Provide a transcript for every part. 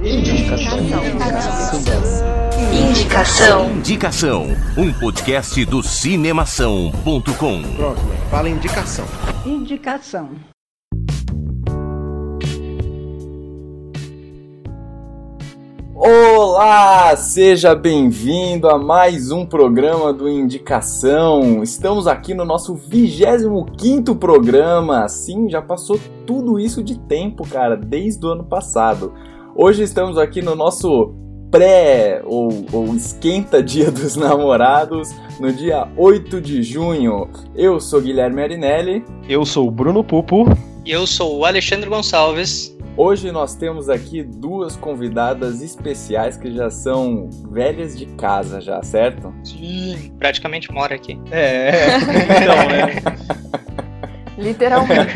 Indicação. Indicação. Indicação. Um podcast do cinemação.com. Fala indicação. Indicação. Olá, seja bem-vindo a mais um programa do Indicação. Estamos aqui no nosso 25 programa. Sim, já passou tudo isso de tempo, cara, desde o ano passado. Hoje estamos aqui no nosso pré ou, ou esquenta Dia dos Namorados, no dia 8 de junho. Eu sou Guilherme Arinelli. Eu sou o Bruno Pupo. E eu sou o Alexandre Gonçalves. Hoje nós temos aqui duas convidadas especiais que já são velhas de casa já, certo? Sim, praticamente mora aqui. É, então, né? Literalmente.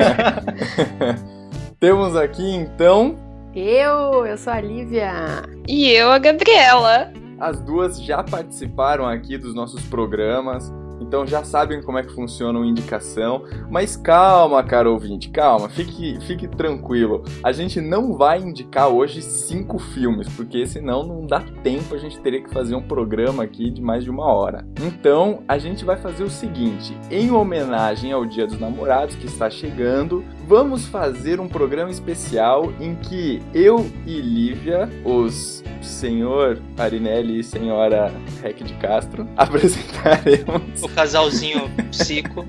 temos aqui então Eu, eu sou a Lívia. E eu, a Gabriela. As duas já participaram aqui dos nossos programas, então já sabem como é que funciona o indicação. Mas calma, caro ouvinte, calma, fique, fique tranquilo. A gente não vai indicar hoje cinco filmes, porque senão não dá tempo, a gente teria que fazer um programa aqui de mais de uma hora. Então a gente vai fazer o seguinte: em homenagem ao Dia dos Namorados que está chegando, vamos fazer um programa especial em que eu e Lívia, os senhor Arinelli e senhora Rec de Castro, apresentaremos. Casalzinho psico.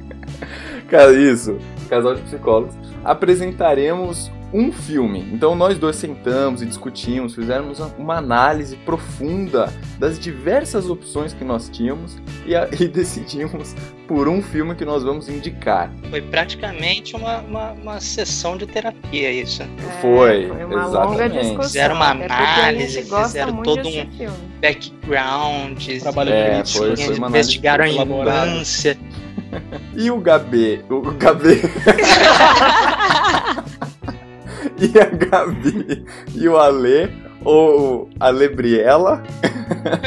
Cara, isso, casal de psicólogos, apresentaremos um filme. Então nós dois sentamos e discutimos, fizemos uma análise profunda das diversas opções que nós tínhamos e, a, e decidimos por um filme que nós vamos indicar. Foi praticamente uma, uma, uma sessão de terapia isso. Foi, foi uma exatamente. longa discussão. Fizeram uma análise, fizeram todo um- filme. Background, Trabalho É, político. foi- foi uma análise investigaram a infância. E o Gabê, o o Gabê e a Gabi e o Ale, ou a Lebriela,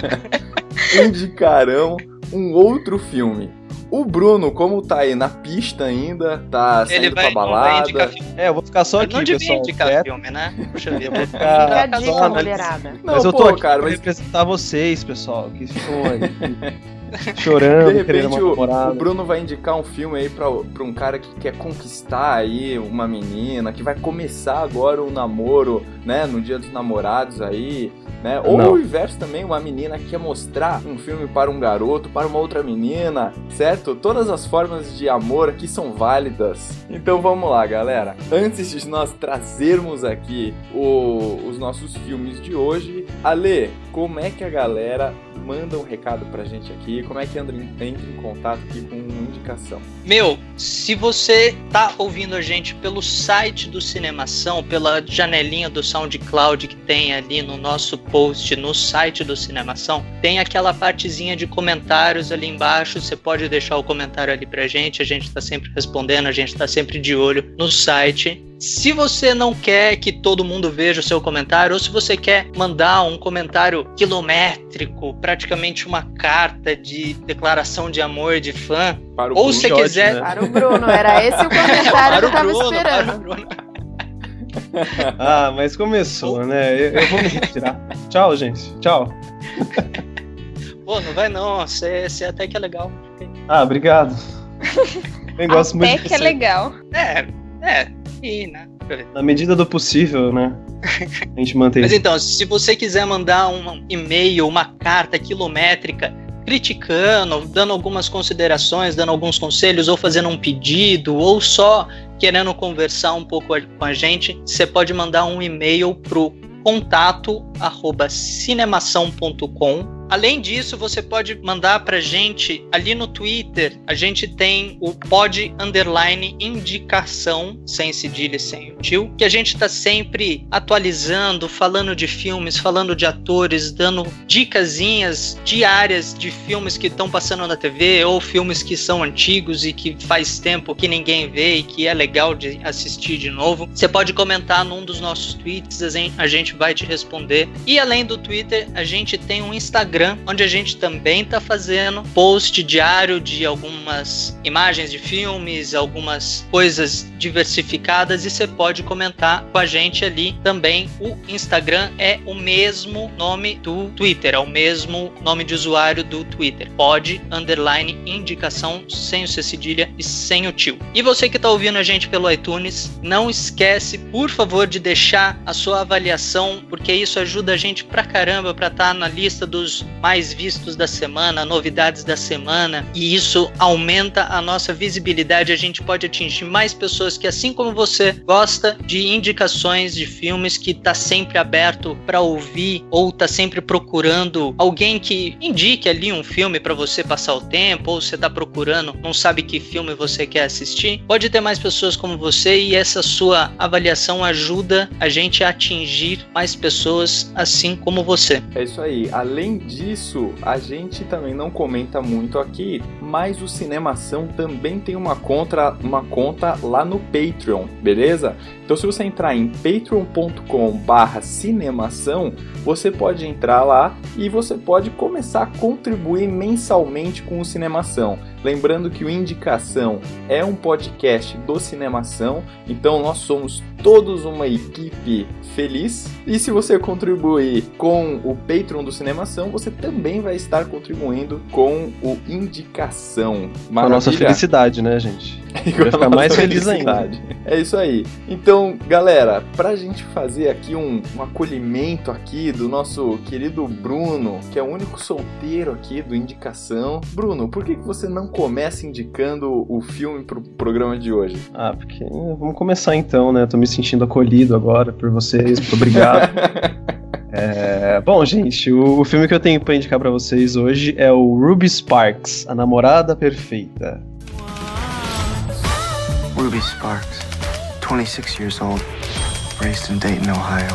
indicarão um outro filme. O Bruno, como tá aí na pista ainda, tá Ele saindo vai, pra vai balada. É, eu vou ficar só Ele aqui, não devia pessoal. indicar quieto. filme, né? Puxa vida. Vou Fica ficar a só dica, analisando. mulherada. Não, Mas eu tô pô, aqui cara, pra mas representar vocês, pessoal, que aí de chorando, querendo repente o, o Bruno vai indicar um filme aí pra, pra um cara que quer conquistar aí uma menina, que vai começar agora o namoro, né, no dia dos namorados aí, né? Ou Não. o inverso também, uma menina que quer mostrar um filme para um garoto, para uma outra menina, certo? Todas as formas de amor aqui são válidas. Então vamos lá, galera. Antes de nós trazermos aqui o- os nossos filmes de hoje, Ale, como é que a galera manda um recado pra gente aqui? Como é que entra em, contato aqui com indicação? Meu, se você tá ouvindo a gente pelo site do Cinemação, pela janelinha do SoundCloud que tem ali no nosso post no site do Cinemação, tem aquela partezinha de comentários ali embaixo. Você pode deixar o comentário ali pra gente, a gente tá sempre respondendo, a gente tá sempre de olho no site. Se você não quer que todo mundo veja o seu comentário, ou se você quer mandar um comentário quilométrico, praticamente uma carta de declaração de amor de fã, Para o ou Bruno. se quiser. né? Para o Bruno, era esse o comentário que Para eu tava Bruno, esperando. Ah, mas começou, né? Eu, eu vou me retirar. Tchau, gente. Tchau. Pô, não vai não, você você até que é legal. Ah, obrigado. Eu gosto muito Até de que é legal. É, é, né? Na medida do possível, né? A gente mantém. Mas então, se você quiser mandar um e-mail, uma carta quilométrica criticando, dando algumas considerações, dando alguns conselhos, ou fazendo um pedido, ou só querendo conversar um pouco com a gente, você pode mandar um e-mail pro contato arroba cinemação.com. Além disso, você pode mandar pra gente ali no Twitter. A gente tem o pod underline indicação, sem cedilha e sem o tio, que a gente tá sempre atualizando, falando de filmes, falando de atores, dando dicasinhas diárias de filmes que estão passando na TV ou filmes que são antigos e que faz tempo que ninguém vê e que é legal de assistir de novo. Você pode comentar num dos nossos tweets, a gen- a gente vai te responder. E além do Twitter, a gente tem um Instagram Instagram, onde a gente também está fazendo post diário de algumas imagens de filmes, algumas coisas diversificadas e você pode comentar com a gente ali também. O Instagram é o mesmo nome do Twitter, é o mesmo nome de usuário do Twitter. Pode underline indicação sem o C cedilha e sem o tio. E você que está ouvindo a gente pelo iTunes, não esquece, por favor, de deixar a sua avaliação, porque isso ajuda a gente pra caramba para estar tá na lista dos mais vistos da semana, novidades da semana, e isso aumenta a nossa visibilidade. A gente pode atingir mais pessoas que, assim como você, gosta de indicações de filmes que tá sempre aberto para ouvir ou tá sempre procurando alguém que indique ali um filme para você passar o tempo, ou você tá procurando, não sabe que filme você quer assistir. Pode ter mais pessoas como você e essa sua avaliação ajuda a gente a atingir mais pessoas assim como você. É isso aí. Além disso, a gente também não comenta muito aqui, mas o Cinemação também tem uma conta, uma conta lá no Patreon, beleza? Então se você entrar em patreon.com/cinemação, você pode entrar lá e você pode começar a contribuir mensalmente com o Cinemação. Lembrando que o Indicação é um podcast do Cinemação, então nós somos todos uma equipe feliz. E se você contribuir com o Patreon do Cinemação, você também vai estar contribuindo com o Indicação. Com a nossa felicidade, né, gente? Vai ficar mais feliz ainda. É isso aí. Então, galera, pra gente fazer aqui um, um acolhimento aqui do nosso querido Bruno, que é o único solteiro aqui do Indicação. Bruno, por que, que você não começa indicando o filme pro programa de hoje? Ah, porque vamos começar então, né? tô me sentindo acolhido agora por vocês, muito obrigado. É, bom, gente, o, o, filme que eu tenho pra indicar pra vocês hoje é o Ruby Sparks, A Namorada Perfeita. Ruby Sparks, 26 years old, raised in Dayton, Ohio.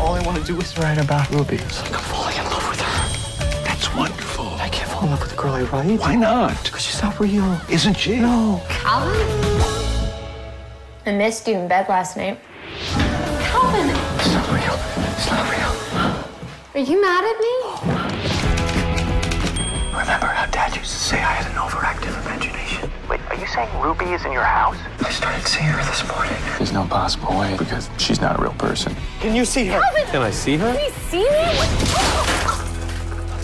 All I want to do is write about Ruby. It's like I'm falling in love with her. That's wonderful. I can't fall in love with a girl I write. Why not? Because she's not real. Isn't she? No. Calvin? I missed you in bed last night. Calvin! It's not real. It's not real. Are you mad at me? Remember how Dad used to say I had saying Ruby is in your house? I started seeing her this morning. There's no possible way because she's not a real person. Can you see her? Calvin! Can I see her? Can you see me?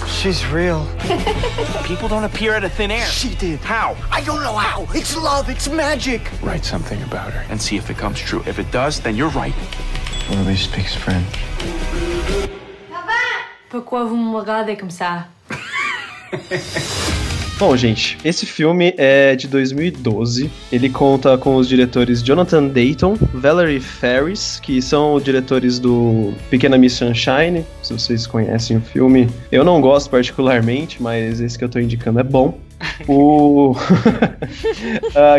She's real. People don't appear out of thin air. She did. How? I don't know how. It's love. It's magic. Write something about her. And see if it comes true. If it does, then you're right. Ruby speaks French. Papa! Pourquoi vous me regardez comme ça? Bom, gente, esse filme é de 2012. Ele conta com os diretores Jonathan Dayton, Valerie Ferris, que são diretores do Pequena Miss Sunshine. Se vocês conhecem o filme, eu não gosto particularmente, mas esse que eu tô indicando é bom. O... uh,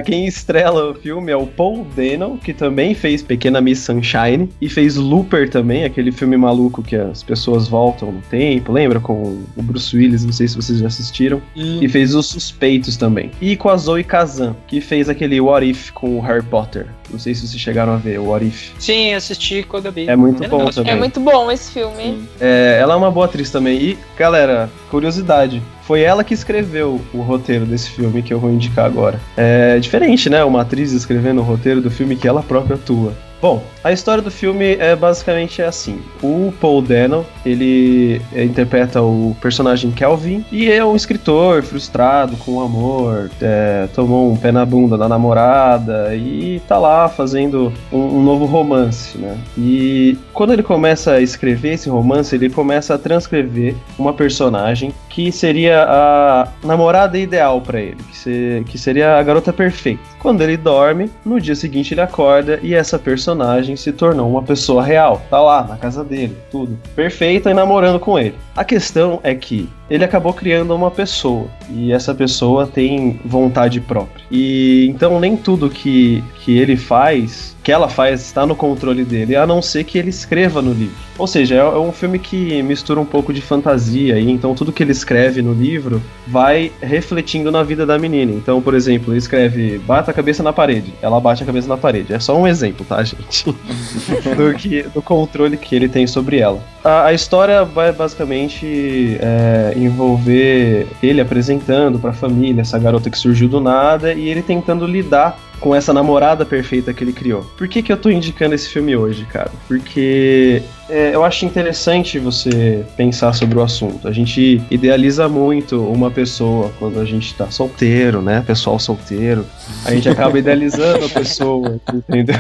quem estrela o filme é o Paul Dano, que também fez Pequena Miss Sunshine e fez Looper também, aquele filme maluco que as pessoas voltam no tempo, lembra? Com o Bruce Willis, não sei se vocês já assistiram. E fez Os Suspeitos também. E com a Zoe Kazan, que fez aquele What If com o Harry Potter. Não sei se vocês chegaram a ver o What If. Sim, assisti quando eu vi. É muito bom também. É muito bom esse filme. É, ela é uma boa atriz também. E, galera, curiosidade. Foi ela que escreveu o roteiro desse filme que eu vou indicar agora. É diferente, né? Uma atriz escrevendo o roteiro do filme que ela própria atua. Bom, a história do filme é basicamente assim. O Paul Dano, ele interpreta o personagem Kelvin e é um escritor frustrado com o amor, é, tomou um pé na bunda da namorada e tá lá fazendo um, um, novo romance, né? E quando ele começa a escrever esse romance, ele começa a transcrever uma personagem que seria a namorada ideal para ele, que, ser, que seria a garota perfeita. Quando ele dorme, no dia seguinte ele acorda e essa personagem se tornou uma pessoa real. Tá lá na casa dele, tudo perfeita e namorando com ele. A questão é que ele acabou criando uma pessoa e essa pessoa tem vontade própria. E então nem tudo que, que ele faz, que ela faz, está no controle dele, a não ser que ele escreva no livro. Ou seja, é um filme que mistura um pouco de fantasia e então tudo que ele escreve no livro vai refletindo na vida da menina. Então, por exemplo, ele escreve bata a cabeça na parede, ela bate a cabeça na parede. É só um exemplo, tá, gente? do, que, do controle que ele tem sobre ela. A, a história vai basicamente é, envolver ele apresentando pra família essa garota que surgiu do nada e ele tentando lidar com essa namorada perfeita que ele criou. Por que, que eu tô indicando esse filme hoje, cara? Porque é, eu acho interessante você pensar sobre o assunto. A gente idealiza muito uma pessoa quando a gente tá solteiro, né? Pessoal solteiro. A gente acaba idealizando a pessoa, entendeu?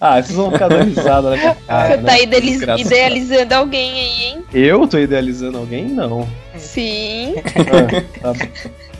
Ah, vocês vão ficar dando risada na minha cara. Você né? tá idealiz- Desgraçado. idealizando alguém aí, hein? Eu tô idealizando alguém? Não. Sim. Ah, tá.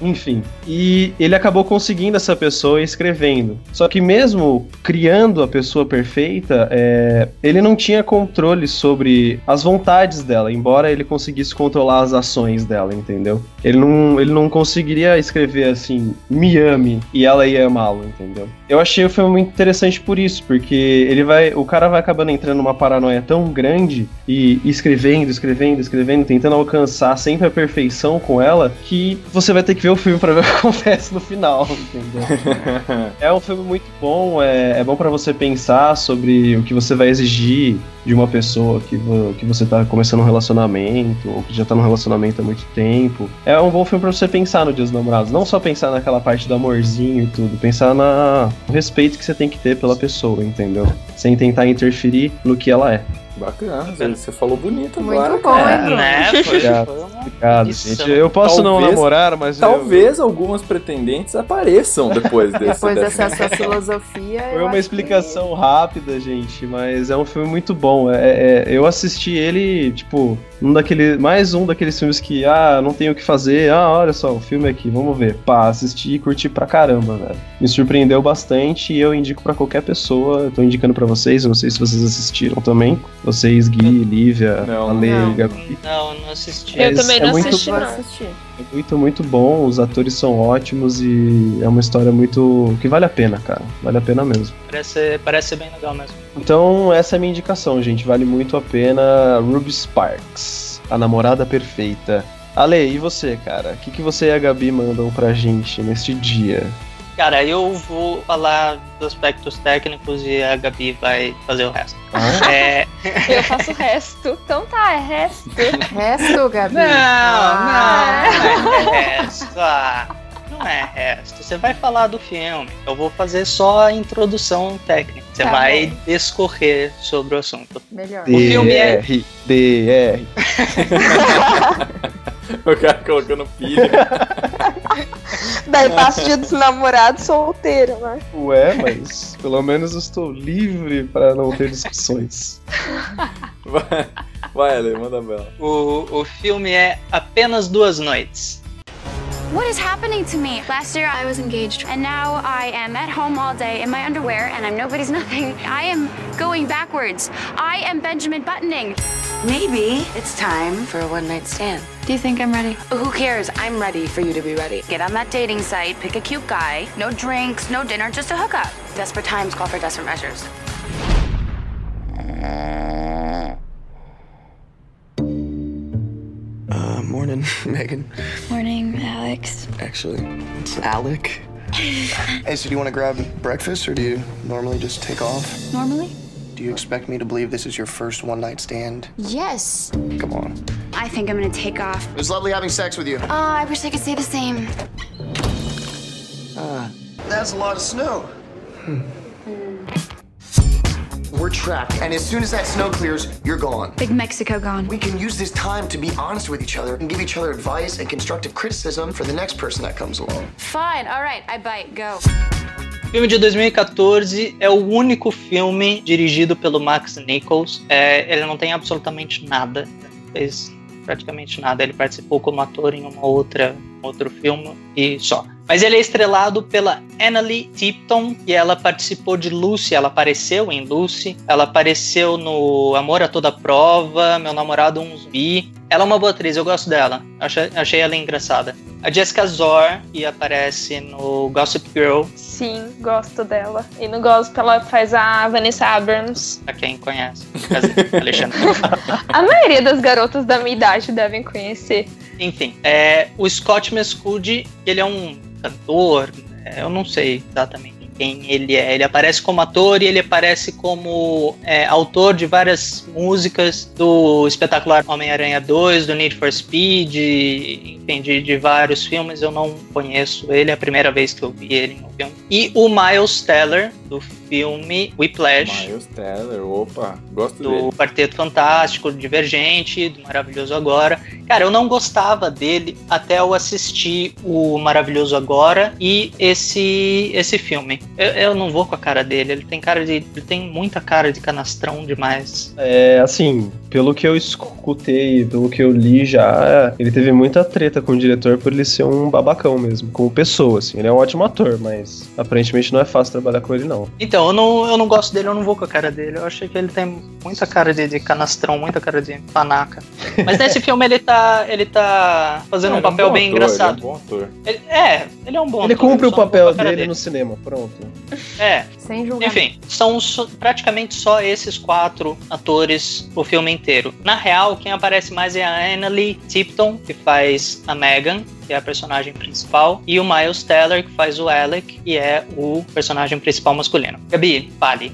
Enfim. E ele acabou conseguindo essa pessoa escrevendo. Só que mesmo criando a pessoa perfeita, é, ele não tinha controle sobre as vontades dela, embora ele conseguisse controlar as ações dela, entendeu? Ele não, ele não conseguiria escrever assim, me ame, e ela ia amá-lo, entendeu? Eu achei o filme muito interessante por isso, porque ele vai. O cara vai acabando entrando numa paranoia tão grande e escrevendo, escrevendo, escrevendo, tentando alcançar sempre a perfeição com ela, que você vai ter que ver o filme pra ver o que acontece no final, entendeu? É um filme muito bom, é, é bom pra você pensar sobre o que você vai exigir de uma pessoa que, que você tá começando um relacionamento, ou que já tá num relacionamento há muito tempo. É um bom filme pra você pensar no Dia dos Namorados, não só pensar naquela parte do amorzinho e tudo, pensar na, no respeito que você tem que ter pela pessoa, entendeu? Sem tentar interferir no que ela é. Bacana, Zé, você falou bonito Muito agora. bom, cara. hein, Bruno? Né? Obrigado, obrigado, gente. Eu posso não Talvez- namorar, mas eu- Talvez algumas pretendentes apareçam depois desse. Depois dessa- dessa sua filosofia. Foi eu uma explicação rápida, gente, mas é um filme muito bom. É, é- eu assisti ele, tipo, um daquele, mais um daqueles filmes que, ah, não tenho o que fazer, ah, olha só, o filme aqui, vamos ver. Pá, assisti e curti pra caramba, velho. Me surpreendeu bastante e eu indico pra qualquer pessoa. Eu tô indicando pra vocês, eu não sei se vocês assistiram também. Vocês, Gui, Lívia, Não. Ale, Não. Gabi. Não, não assisti. Eu Mas também é não muito que assisti, vou não. É muito, muito bom, os atores são ótimos e é uma história muito. que vale a pena, cara. Vale a pena mesmo. Parece, parece ser bem legal mesmo. Então, essa é a minha indicação, gente. Vale muito a pena Ruby Sparks, a namorada perfeita. Ale, e você, cara? O que, que você e a Gabi mandam pra gente neste dia? Cara, eu vou falar dos aspectos técnicos e a Gabi vai fazer o resto. Ah, É, Eu faço o resto. Então tá, é resto. Resto, Gabi? Não, Ah. não, não é resto. Ah, não é resto. Você vai falar do filme. Eu vou fazer só a introdução técnica. Você Tá vai bom. discorrer sobre o assunto. Melhor. O filme é- DR. O cara colocando pilha. Daí passa o dia dos namorados solteiro, né? Ué, mas pelo menos eu estou livre para não ter discussões. Vai, vai Ale, manda bela. O, o filme é Apenas Duas Noites. What is happening to me? Last year I was engaged, and now I am at home all day in my underwear, and I'm nobody's nothing. I am going backwards. I am Benjamin Buttoning. Maybe it's time for a one night stand. Do you think I'm ready? Who cares? I'm ready for you to be ready. Get on that dating site, pick a cute guy. No drinks, no dinner, just a hookup. Desperate times call for desperate measures. Uh, morning, Megan. Morning, Alex. Actually, it's Alec. hey, so do you want to grab breakfast or do you normally just take off? Normally? Do you expect me to believe this is your first one night stand? Yes. Come on. I think I'm gonna take off. It was lovely having sex with you. Oh, I wish I could say the same. Ah, that's a lot of snow. Hmm. We're trapped, and as soon as that snow clears, you're gone. Big Mexico gone. We can use this time to be honest with each other and give each other advice and constructive criticism for the next person that comes along. Fine, alright, I bite. Go. O filme de 2014 é o único filme dirigido pelo Max Nichols. É, ele não tem absolutamente nada, fez praticamente nada. Ele participou como ator em uma outra outro filme e só. Mas ele é estrelado pela Annalie Tipton e ela participou de Lucy, ela apareceu em Lucy, ela apareceu no Amor a Toda Prova, Meu Namorado um Zumbi. Ela é uma boa atriz, eu gosto dela. Achei, achei ela engraçada. A Jessica Zor, que aparece no Gossip Girl, Sim, gosto dela. E no gosto ela faz a Vanessa Abrams. pra quem conhece. Alexandre. A maioria das garotas da minha idade devem conhecer. Enfim, é, o Scott Mescudi, ele é um cantor, é, eu não sei exatamente quem ele é. Ele aparece como ator e ele aparece como é, autor de várias músicas do espetacular Homem-Aranha 2, do Need for Speed, enfim, de, de vários filmes. Eu não conheço ele, é a primeira vez que eu vi ele no filme. E o Miles Teller, do filme Whiplash. Miles Teller, opa, gosto do dele. Quarteto Fantástico, do Divergente, do Maravilhoso Agora. Cara, eu não gostava dele até eu assistir o Maravilhoso Agora e esse esse filme. Eu, eu não vou com a cara dele, ele tem cara de ele tem muita cara de canastrão demais. É, assim, pelo que eu escutei, pelo que eu li já, ele teve muita treta com o diretor por ele ser um babacão mesmo, como pessoa, assim. Ele é um ótimo ator, mas aparentemente não é fácil trabalhar com ele, não. Então, eu não, eu não gosto dele, eu não vou com a cara dele. Eu achei que ele tem muita cara de, de canastrão, muita cara de panaca. Mas nesse filme ele tá, ele tá fazendo um Ele é papel bom bem ator, engraçado. Ele é um bom ator. Ele- é, ele é um bom ele ator, cumpre eu o só não papel cara dele no cinema, pronto. É, Sem julgamento. enfim, são só- praticamente só esses quatro atores o filme inteiro. Na real, quem aparece mais é a Annalie Tipton, que faz a Megan, que é a personagem principal, e o Miles Teller, que faz o Alec, que é o personagem principal masculino. Gabi, fale.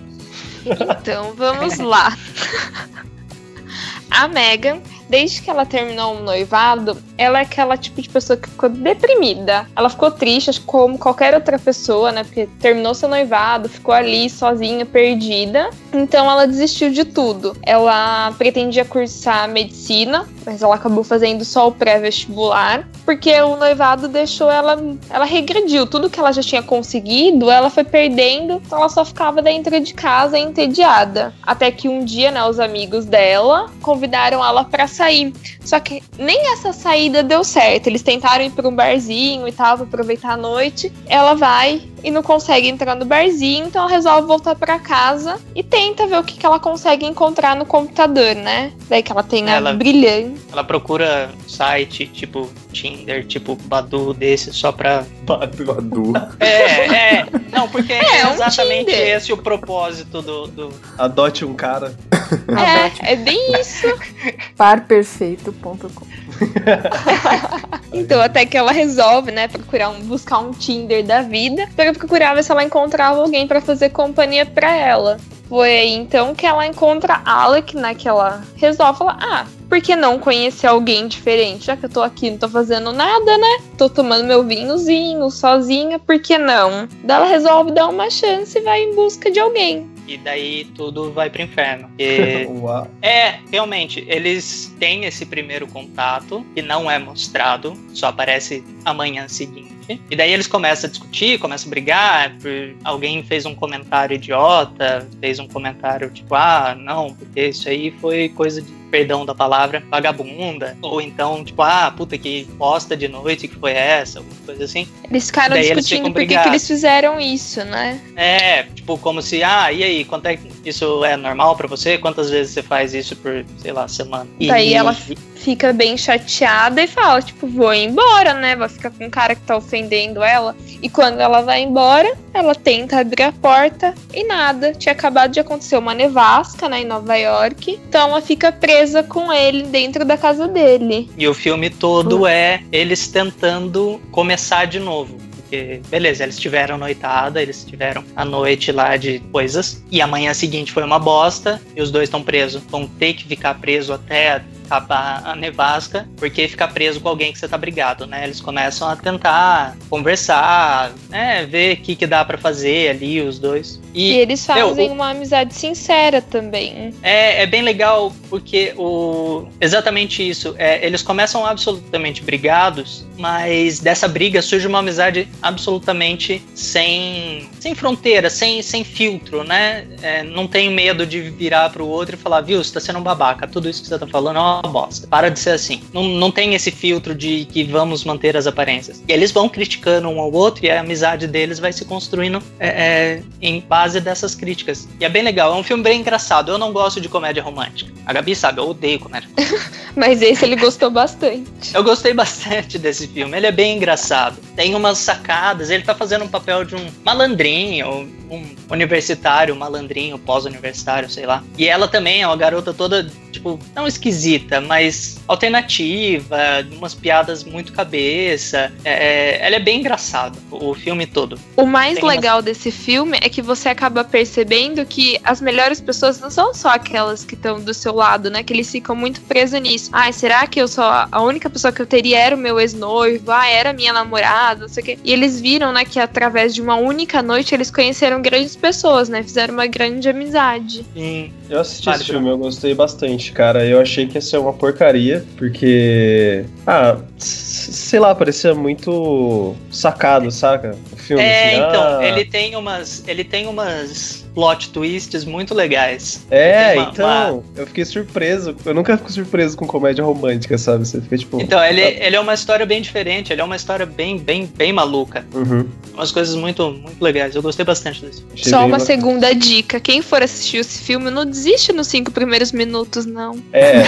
Então vamos lá. A Megan, desde que ela terminou o noivado, ela é aquela tipo de pessoa que ficou deprimida. Ela ficou triste, como qualquer outra pessoa, né? Porque terminou seu noivado, ficou ali sozinha, perdida. Então ela desistiu de tudo. Ela pretendia cursar medicina, mas ela acabou fazendo só o pré-vestibular, porque o noivado deixou ela. Ela regrediu. Tudo que ela já tinha conseguido, ela foi perdendo, então ela só ficava dentro de casa entediada. Até que um dia, né, os amigos dela convidaram ela pra sair. Só que nem essa saída deu certo. Eles tentaram ir pra um barzinho e tal, pra aproveitar a noite. Ela vai e não consegue entrar no barzinho, então ela resolve voltar pra casa e tenta ver o que, que ela consegue encontrar no computador, né? Daí que ela tem a Ela- brilhante. Ela procura site tipo Tinder, tipo Badu desse, só pra. Badu. É, é. Não, porque é, É, um exatamente Tinder. esse o propósito do- do, Adote um cara. É, é bem isso. Parperfeito.com. Então, até que ela resolve, né, procurar um, buscar um Tinder da vida para procurar ver se ela encontrava alguém para fazer companhia para ela. Foi aí então que ela encontra Alec, né, que ela resolve falar: "Ah, por que não conhecer alguém diferente? Já que eu tô aqui, não tô fazendo nada, né? Tô tomando meu vinhozinho sozinha, por que não?" Daí ela resolve dar uma chance e vai em busca de alguém. E daí tudo vai pro inferno. Uau. É, realmente, eles têm esse primeiro contato que não é mostrado, só aparece amanhã seguinte. E daí eles começam a discutir, começam a brigar, por alguém fez um comentário idiota, fez um comentário tipo, ah, não, porque isso aí foi coisa de, perdão da palavra, vagabunda. Ou então, tipo, ah, puta que bosta de noite que foi essa, alguma coisa assim. Eles ficaram Daí discutindo por que, eles fizeram isso, né? É, tipo, como se, ah, e aí, quanto é que isso é normal pra você? Quantas vezes você faz isso por, sei lá, semana? E- Daí ela fica bem chateada e fala, tipo, vou embora, né? Vai ficar com o cara que tá ofendendo ela. E quando ela vai embora, ela tenta abrir a porta e nada. Tinha acabado de acontecer uma nevasca, né, em Nova York. Então ela fica presa com ele dentro da casa dele. E o filme todo é eles tentando começar de novo. Porque, beleza, eles tiveram noitada, eles tiveram a noite lá de coisas. E amanhã seguinte foi uma bosta. E os dois estão presos. Vão ter que ficar presos até a nevasca. Porque ficar preso com alguém que você tá brigado, né? Eles começam a tentar conversar, né? Ver o que, que dá pra fazer ali, os dois. E, eles meu, fazem o- uma amizade sincera também. é, é bem legal porque o exatamente isso. É, eles começam absolutamente brigados, mas dessa briga surge uma amizade absolutamente sem, sem fronteira, sem, sem filtro, né? É, não tem medo de virar pro outro e falar, viu, você tá sendo um babaca, tudo isso que você tá falando é uma bosta. Para de ser assim. Não, não tem esse filtro de que vamos manter as aparências. E eles vão criticando um ao outro e a amizade deles vai se construindo é, é, em base dessas críticas. E é bem legal, é um filme bem engraçado. Eu não gosto de comédia romântica. A Gabi sabe, eu odeio comédia. Mas esse ele gostou bastante. Eu gostei bastante desse filme. Ele é bem engraçado. Tem umas sacadas. Ele tá fazendo um papel de um malandrinho, um universitário, malandrinho, pós-universitário, sei lá. E ela também é uma garota toda, tipo, não esquisita, mas alternativa, umas piadas muito cabeça. É, ela é bem engraçada, o filme todo. O mais Tem legal desse filme é que você acaba percebendo que as melhores pessoas não são só aquelas que estão do seu lado, né? Que eles ficam muito presos nisso. Ai, será que eu sou a única pessoa que eu teria era o meu ex-noivo? Ah, era minha namorada, não sei o quê. E eles viram, né, que através de uma única noite eles conheceram grandes pessoas, né? Fizeram uma grande amizade. Sim. Eu assisti Vale esse filme, eu gostei bastante, cara. Eu achei que ia ser uma porcaria, porque. Ah, sei lá, parecia muito sacado, saca? O filme. É, assim, então, ah, ele tem umas. Ele tem umas plot twists muito legais. É, uma- então, uma- eu fiquei surpreso. Eu nunca fico surpreso com comédia romântica, sabe? Você fica tipo. Então, ele, ele é uma história bem diferente, ele é uma história bem, bem, bem maluca. Uhum. Umas coisas muito, muito legais. Eu gostei bastante desse. Achei Só uma ba- segunda dica: quem for assistir esse filme, não desiste nos cinco primeiros minutos, não. É.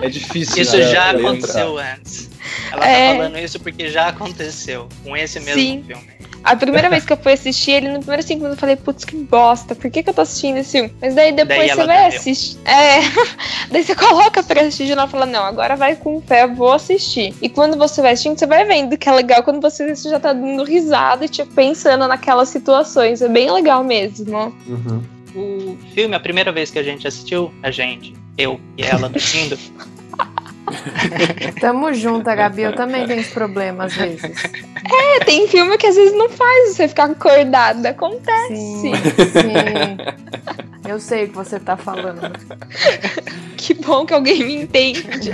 é difícil. Isso né, já aconteceu entrar. antes. Ela É. tá falando isso porque já aconteceu com esse mesmo Sim. filme. A primeira vez que eu fui assistir ele, no primeiro cinco minutos, eu falei, putz, que bosta, por que, que eu tô assistindo esse filme? Mas daí depois Daí você vai assistir. É. daí você coloca pra assistir de novo e fala, não, agora vai com fé, eu vou assistir. E quando você vai assistindo, você vai vendo que é legal quando você já tá dando risada e, tipo, pensando naquelas situações. É bem legal mesmo. Uhum. O filme, a primeira vez que a gente assistiu, a gente, eu e ela dormindo, Tamo junto, Gabi. Eu também tenho esse problema às vezes. É, tem filme que às vezes não faz você ficar acordada. Acontece. Sim, sim. Eu sei o que você tá falando. Que bom que alguém me entende.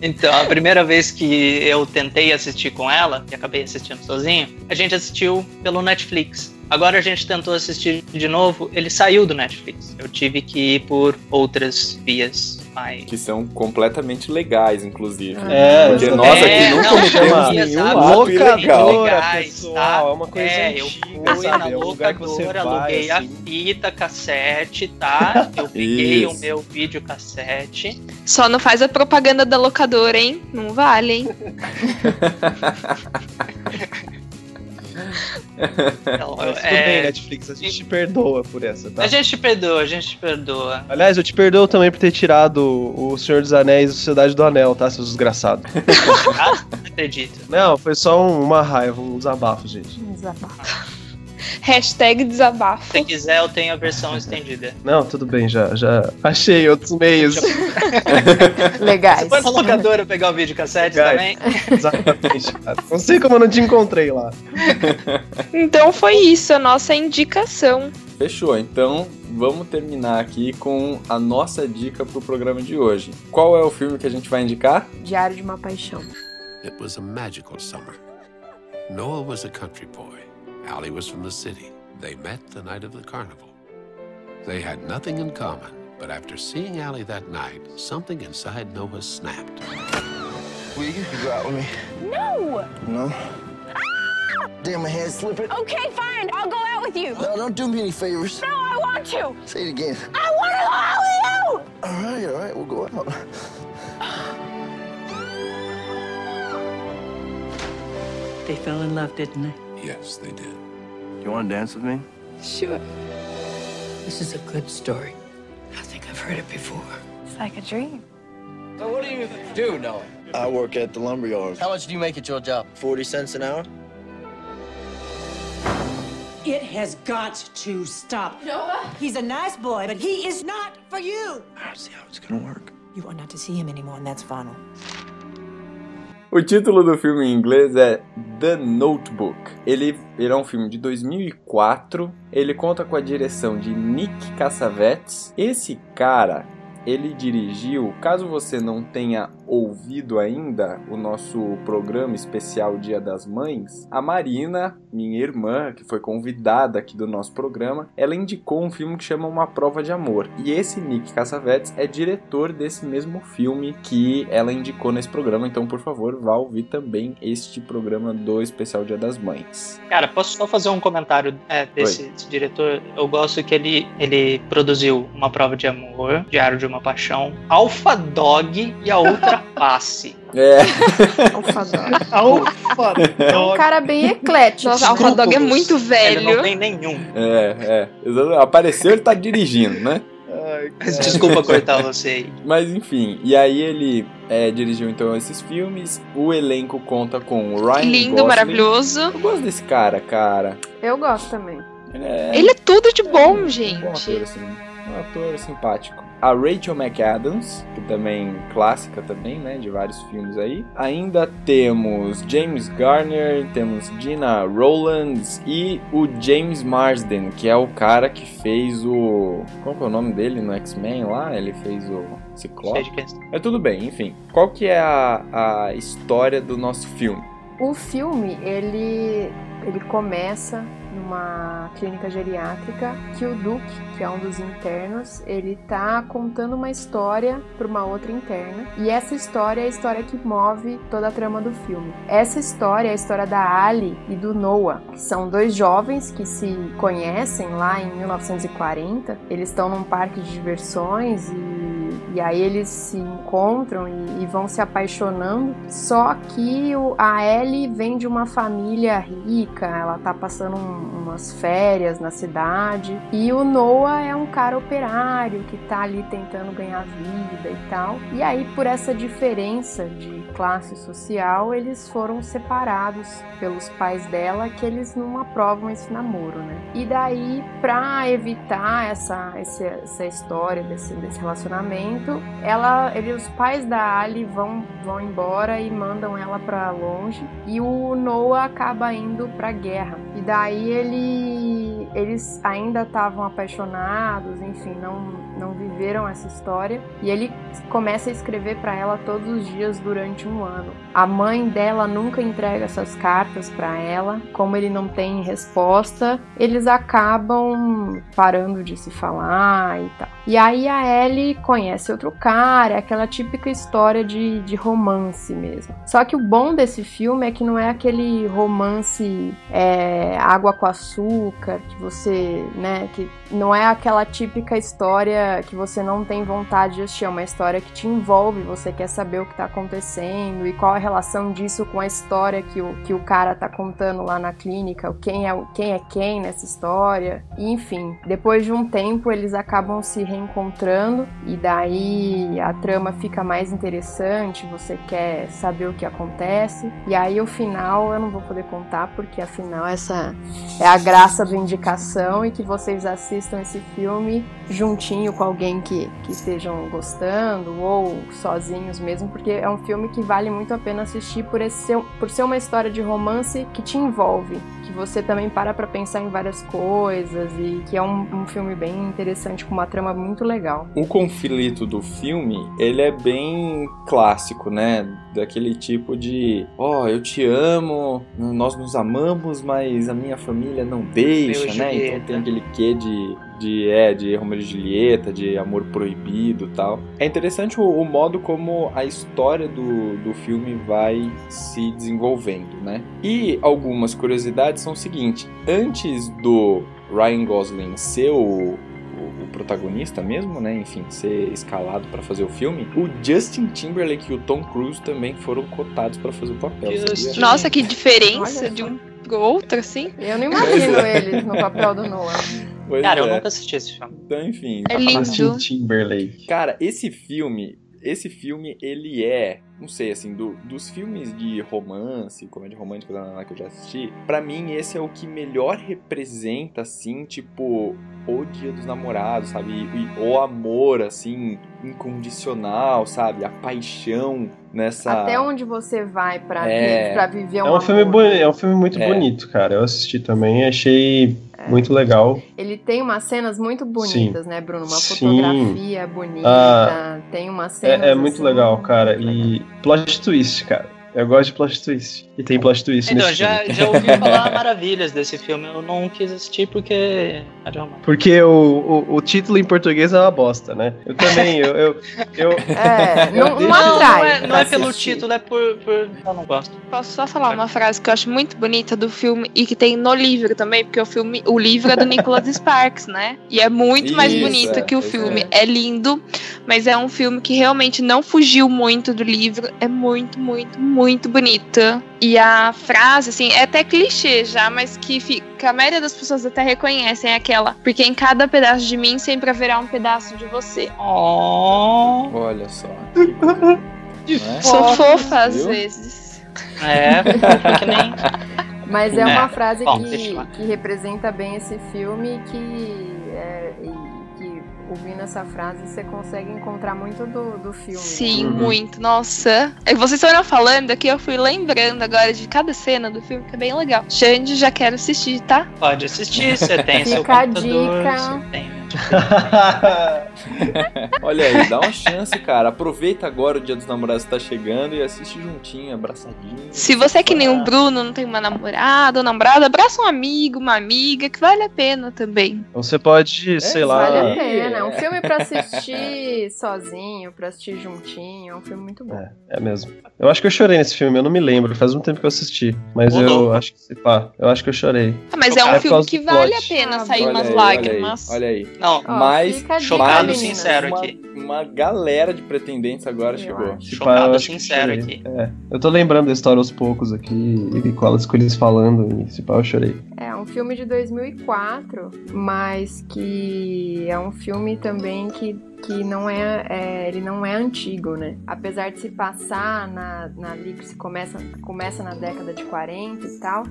Então, a primeira vez que eu tentei assistir com ela, e acabei assistindo sozinho, a gente assistiu pelo Netflix. Agora a gente tentou assistir de novo, ele saiu do Netflix. Eu tive que ir por outras vias Que são completamente legais, inclusive. É, Porque nós aqui É, não não, cometemos nenhum ato ilegal. locadora, legais, pessoal. tá? É uma coisa É, eu antiga, fui sabe? na É um você locadora, vai, aluguei assim. a fita cassete, tá? Eu peguei o meu vídeo cassete. Só não faz a propaganda da locadora, hein? Não vale, hein? Mas tudo é, bem, Netflix, a gente te perdoa por essa, tá? A gente perdoa, a gente perdoa. Aliás, eu te perdoo também por ter tirado o Senhor dos Anéis e a Sociedade do Anel, tá, seus desgraçados? Ah, não acredito. Não, foi só um- uma raiva, um desabafo, gente. Desabafo. Hashtag desabafo. Se quiser, eu tenho a versão estendida. Não, tudo bem, já, já achei outros meios. Legais. Você foi na locadora pegar o vídeo cassete Legais. também? Exatamente, cara. Não sei como eu não te encontrei lá. Então foi isso, a nossa indicação. Fechou, então vamos terminar aqui com a nossa dica pro programa de hoje. Qual é o filme que a gente vai indicar? Diário de uma paixão. It was a magical summer. Noah was a country boy. Allie was from the city. They met the night of the carnival. They had nothing in common, but after seeing Allie that night, something inside Noah snapped. Will you go out with me? No! No? Ah! Damn, my hand's slipping. Okay, fine. I'll go out with you. No, don't do me any favors. No, I want to. Say it again. I want to go out with you. All right, all right, we'll go out. They fell in love, didn't they? Yes, they did. You want to dance with me? Sure. This is a good story. I think I've heard it before. It's like a dream. So what do you do, Noah? I work at the lumber yard. How much do you make at your job? 40 cents an hour? It has got to stop. Noah? He's a nice boy, but he is not for you. I don't see how it's gonna work. You are not to see him anymore, and that's final. O título do filme em inglês é The Notebook. Ele, ele é um filme de 2004. Ele conta com a direção de Nick Cassavetes. Esse cara, ele dirigiu, caso você não tenha ouvido ainda o nosso programa especial Dia das Mães, a Marina, minha irmã, que foi convidada aqui do nosso programa, ela indicou um filme que chama Uma Prova de Amor. E esse Nick Cassavetes é diretor desse mesmo filme que ela indicou nesse programa. Então, por favor, vá ouvir também este programa do especial Dia das Mães. Cara, posso só fazer um comentário é, desse, desse, diretor? Eu gosto que ele, ele produziu Uma Prova de Amor, Diário de uma Paixão, Alpha Dog e a outra face. É. Alpha Dog. Alpha Dog. É um cara bem eclético. Nossa, Alpha Dog é muito velho. Ele não tem nenhum. É, é. Apareceu, ele tá dirigindo, né? Ai, Desculpa cortar você aí. Mas enfim, e aí ele é, dirigiu então esses filmes. O elenco conta com o Ryan Lindo, Gosling. maravilhoso. Eu gosto desse cara, cara. Eu gosto também. Ele é, Ele é tudo de bom, um gente. bom ator, assim. Um ator simpático. A Rachel McAdams, que também clássica também, né, de vários filmes aí. Ainda temos James Garner, temos Gina Rowlands e o James Marsden, que é o cara que fez o qual que é o nome dele no X-Men lá? Ele fez o Ciclope. É tudo bem, enfim. Qual que é a, a história do nosso filme? O filme, ele, ele começa numa clínica geriátrica que o Duke, que é um dos internos, ele tá contando uma história para uma outra interna e essa história é a história que move toda a trama do filme. Essa história é a história da Ali e do Noah, que são dois jovens que se conhecem lá em 1940. Eles estão num parque de diversões e e aí eles se encontram e, e, vão se apaixonando. Só que o, a Ellie vem de uma família rica, ela tá passando um, umas férias na cidade. E o Noah é um cara operário que tá ali tentando ganhar vida e tal. E aí, por essa diferença de classe social, eles foram separados pelos pais dela, que eles não aprovam esse namoro, né? E daí, pra evitar essa, essa, essa história desse, desse relacionamento, ela, ele, os pais da Ali vão, vão embora e mandam ela para longe e o Noah acaba indo para guerra. E daí ele, eles ainda estavam apaixonados, enfim, não não viveram essa história e ele começa a escrever para ela todos os dias durante um ano. A mãe dela nunca entrega essas cartas para ela, como ele não tem resposta, eles acabam parando de se falar e tal. E aí a Ellie conhece outro cara, é aquela típica história de, de romance mesmo. Só que o bom desse filme é que não é aquele romance é, água com açúcar, que você, né, que não é aquela típica história que você não tem vontade de assistir, é uma história que te envolve, você quer saber o que tá acontecendo e qual a relação disso com a história que o, que o cara tá contando lá na clínica, quem é quem é quem nessa história. Enfim, depois de um tempo eles acabam se reencontrando e daí a trama fica mais interessante, você quer saber o que acontece. E aí o final eu não vou poder contar porque afinal essa é a graça do indicação e que vocês assistam esse filme juntinho com alguém que, que estejam gostando ou sozinhos mesmo, porque é um filme que vale muito a pena assistir por, esse ser, por ser uma história de romance que te envolve, que você também para pra pensar em várias coisas e que é um, um filme bem interessante com uma trama muito legal. O conflito do filme, ele é bem clássico, né? Daquele tipo de, ó, oh, eu te amo, nós nos amamos, mas a minha família não deixa, né? Então tem aquele quê de de é de Romeo e Julieta, de amor proibido, tal. É interessante o, o, modo como a história do, do filme vai se desenvolvendo, né? E algumas curiosidades são o seguinte: antes do Ryan Gosling ser o o protagonista mesmo, né? Enfim, ser escalado para fazer o filme. O Justin Timberlake e o Tom Cruise também foram cotados para fazer o papel. Sabia? Nossa, que diferença de um outro, assim. Eu não imagino eles no papel do Noah. Pois Cara, é. eu nunca assisti esse filme. Então, enfim. É lindo. Timberlake. Cara, esse filme, esse filme, ele é, não sei, assim, do, dos filmes de romance, comédia romântica que eu já assisti, para mim esse é o que melhor representa, assim, tipo, o dia dos namorados, sabe? E, o amor, assim, incondicional, sabe? A paixão nessa... Até onde você vai pra, É. pra viver um É um, filme amor. boni- é um filme muito É. bonito, cara. Eu assisti também e achei Muito legal. Ele tem umas cenas muito bonitas, né, Bruno? Uma Sim. fotografia bonita, Ah, tem umas cenas. É, é muito assim, legal, cara. E plot twist, cara. Eu gosto de plot twist. E tem plot twist Então, nesse já, filme. já ouvi falar maravilhas desse filme. Eu não quis assistir porque. Porque o, o, o título em português é uma bosta, né? Eu também, eu. eu, eu É, eu não, deixo- não Não, é, não é pelo assistir. título, é por. por... Eu não gosto. Posso só falar uma frase que eu acho muito bonita do filme e que tem no livro também, porque o filme, o livro é do Nicholas Sparks, né? E é muito mais Isso, bonito é, que o filme. É. lindo, mas é um filme que realmente não fugiu muito do livro. É muito, muito, muito bonita. E a frase, assim, é até clichê já, mas que, fi- que a maioria das pessoas até reconhecem é aquela. Porque em cada pedaço de mim sempre haverá um pedaço de você. Oh. Olha só. é? Sou fofa às Viu? vezes. É, fofa que nem. Mas é uma frase bom, que, que representa bem esse filme que, é, e que ouvindo essa frase você consegue encontrar muito do, do filme. Sim, né? muito. Nossa. É Vocês foram falando aqui, eu fui lembrando agora de cada cena do filme, que é bem legal. Xande, já quero assistir, tá? Pode assistir, você tem seu Fica a computador, dica. você tem. Olha aí, dá uma chance, cara. Aproveita agora o Dia dos Namorados tá chegando e assiste juntinho, abraçadinho. Se você é que nem o Bruno, não tem uma namorada ou namorada, abraça um amigo, uma amiga, que vale a pena também. Você pode, sei lá. Vale a pena. É um filme pra assistir sozinho, pra assistir juntinho. É um filme muito bom. É, é mesmo. Eu acho que eu chorei nesse filme, eu não me lembro, faz um tempo que eu assisti. Mas Ô, eu acho que, pá, eu acho que eu chorei. Ah, mas é É um filme que vale a pena sair Olha umas aí, lágrimas. Olha aí, olha aí. Não, Ó, Mas chocado meninas. sincero uma, aqui. uma galera de pretendentes agora Eu chegou. Chocado que eu sincero aqui. É, eu tô lembrando da história aos poucos aqui, e com elas com eles falando, e se pá, eu chorei. É um filme de 2004, mas que é um filme também que, que não é, é- ele não é antigo, né? Apesar de se passar na, na ali que se começa, começa na década de 40 e tal,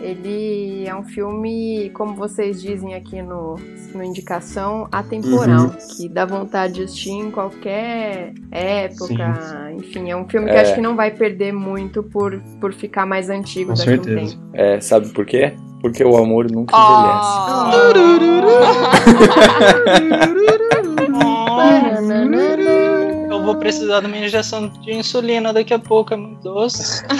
ele é um filme, como vocês dizem aqui no, no indicação, atemporal, Uhum. que dá vontade de assistir em qualquer época. Enfim, é um filme que É. acho que não vai perder muito por, por ficar mais antigo Com daqui a um certeza. tempo. É, sabe por quê? Porque o amor nunca Ah. Eu vou precisar de uma injeção de insulina daqui a pouco, é muito doce.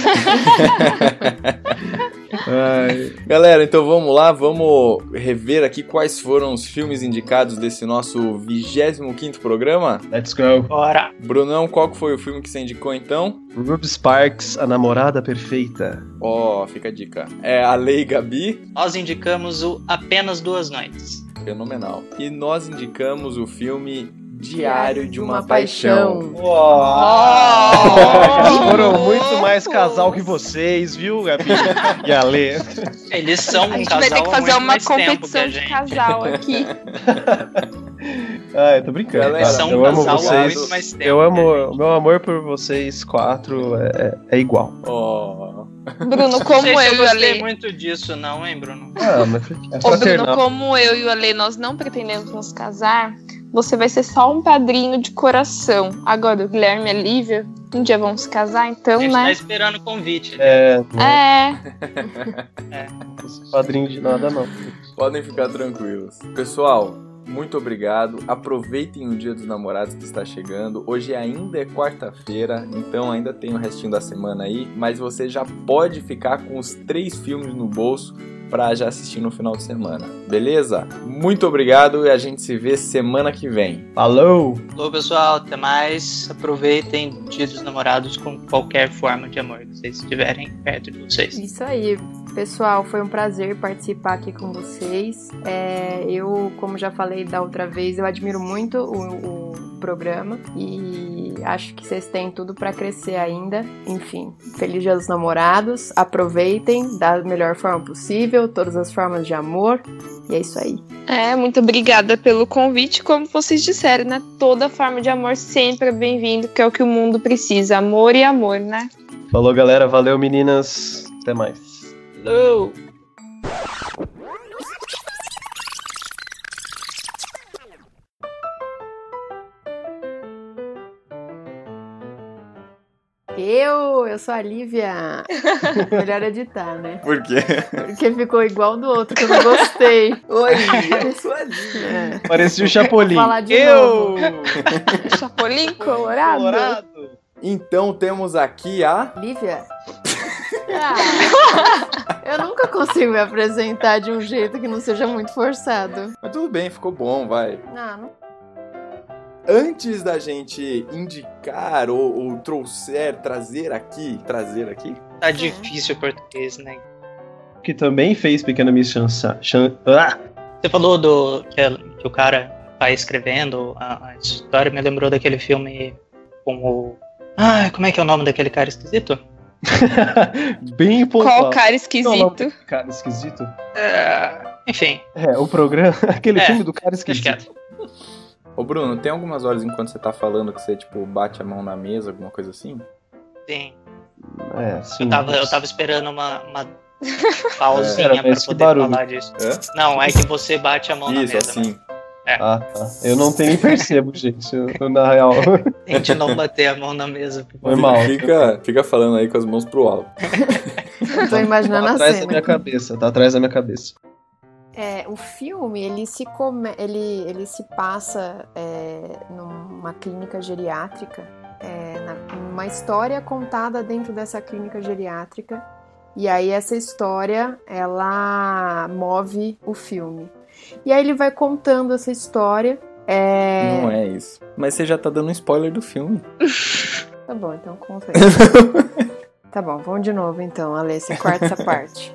Ai, Galera, então vamos lá, vamos rever aqui quais foram os filmes indicados desse nosso 25º programa. let's go. Bora! Brunão, qual que foi o filme que você indicou então? Ruby Sparks, a namorada perfeita. Ó, fica a dica. É a Lei Gabi, Nós indicamos o Apenas Duas Noites. fenomenal. E nós indicamos o filme Diário de uma, Paixão. Paixão. Eles foram muito mais casal que vocês, viu, Gabi e Ale? Eles são A um gente casal vai ter que fazer uma competição a de casal aqui. Ah, eu tô brincando. Cara. são um eu amo casal vocês. muito mais tempo Eu a amo. Meu amor por vocês quatro é, é- é igual. Ó. Bruno, como Não eu eu e o gostei Ale. muito disso, não, hein, Bruno? Ah, mas é Ô, Bruno, como eu e o Ale, nós não pretendemos nos casar, você vai ser só um padrinho de coração. Agora, o Guilherme e a Lívia, um dia vão se casar, A então, gente tá né? esperando o convite. É, não É, sou padrinho de nada, não. Podem ficar tranquilos. Pessoal, muito obrigado. Aproveitem o Dia dos Namorados que está chegando. Hoje ainda é quarta-feira, então ainda tem o restinho da semana aí, mas você já pode ficar com os três filmes no bolso para já assistir no final de semana. Beleza? Muito obrigado e a gente se vê semana que vem. Falou! Falou, pessoal. Até mais. Aproveitem o Dia dos Namorados com qualquer forma de amor que vocês tiverem perto de vocês. Isso aí, pessoal. Foi um prazer participar aqui com vocês. É, eu, como já falei da outra vez, eu admiro muito o, o programa e acho que vocês têm tudo para crescer ainda. Enfim, feliz Dia dos Namorados. Aproveitem da melhor forma possível, todas as formas de amor. E é isso aí. é, muito obrigada pelo convite. Como vocês disseram, né? Toda forma de amor sempre é bem-vindo, que é o que o mundo precisa. Amor e amor, né? Falou, galera. Valeu, meninas. Até mais. Falou! Eu, eu sou a Lívia. Melhor editar, né? Por quê? Porque ficou igual do outro que eu não gostei. Oi, eu sou a Lívia. É. Parecia o Chapolin. Vou falar de eu! novo. Chapolin colorado. Colorado. Então temos aqui a. Lívia? Ah, eu nunca consigo me apresentar de um jeito que não seja muito forçado. Mas tudo bem, ficou bom, vai. Não, não Antes da gente indicar ou, ou trouxer, trazer aqui, trazer aqui, Tá difícil o português, né? Que também fez Pequena Miss Chansa. Chan... Ah! Você falou do que, que o cara tá escrevendo a, a história, me lembrou daquele filme com o. Ah, como é que é o nome daquele cara esquisito? Bem pontual. Qual cara esquisito? não, cara esquisito? É, enfim, É, o programa, aquele É, filme do cara esquisito. Ô Bruno, tem algumas horas enquanto você tá falando que você, tipo, bate a mão na mesa, alguma coisa assim? Sim. É, sim. Eu tava, eu tava esperando uma, uma pausinha Era pra poder barulho. falar disso. Hã? Não, é que você bate a mão na Isso, mesa. assim. Ah, tá. Eu não tenho nem percebo, gente. Eu, na real. Tente não bater a mão na mesa. Foi mal. Fica, fica falando aí com as mãos pro alto. Eu tô imaginando tá a atrás da cena. minha cabeça, tá atrás da minha cabeça. É, o filme, ele se, come... ele, ele se passa é, numa clínica geriátrica, é, na- uma história contada dentro dessa clínica geriátrica, e aí essa história, ela move o filme. E aí ele vai contando essa história. é, Não é isso. Mas você já tá dando um spoiler do filme. Tá bom, então conta aí. Tá bom, vamos de novo então, Alê, você corta essa parte.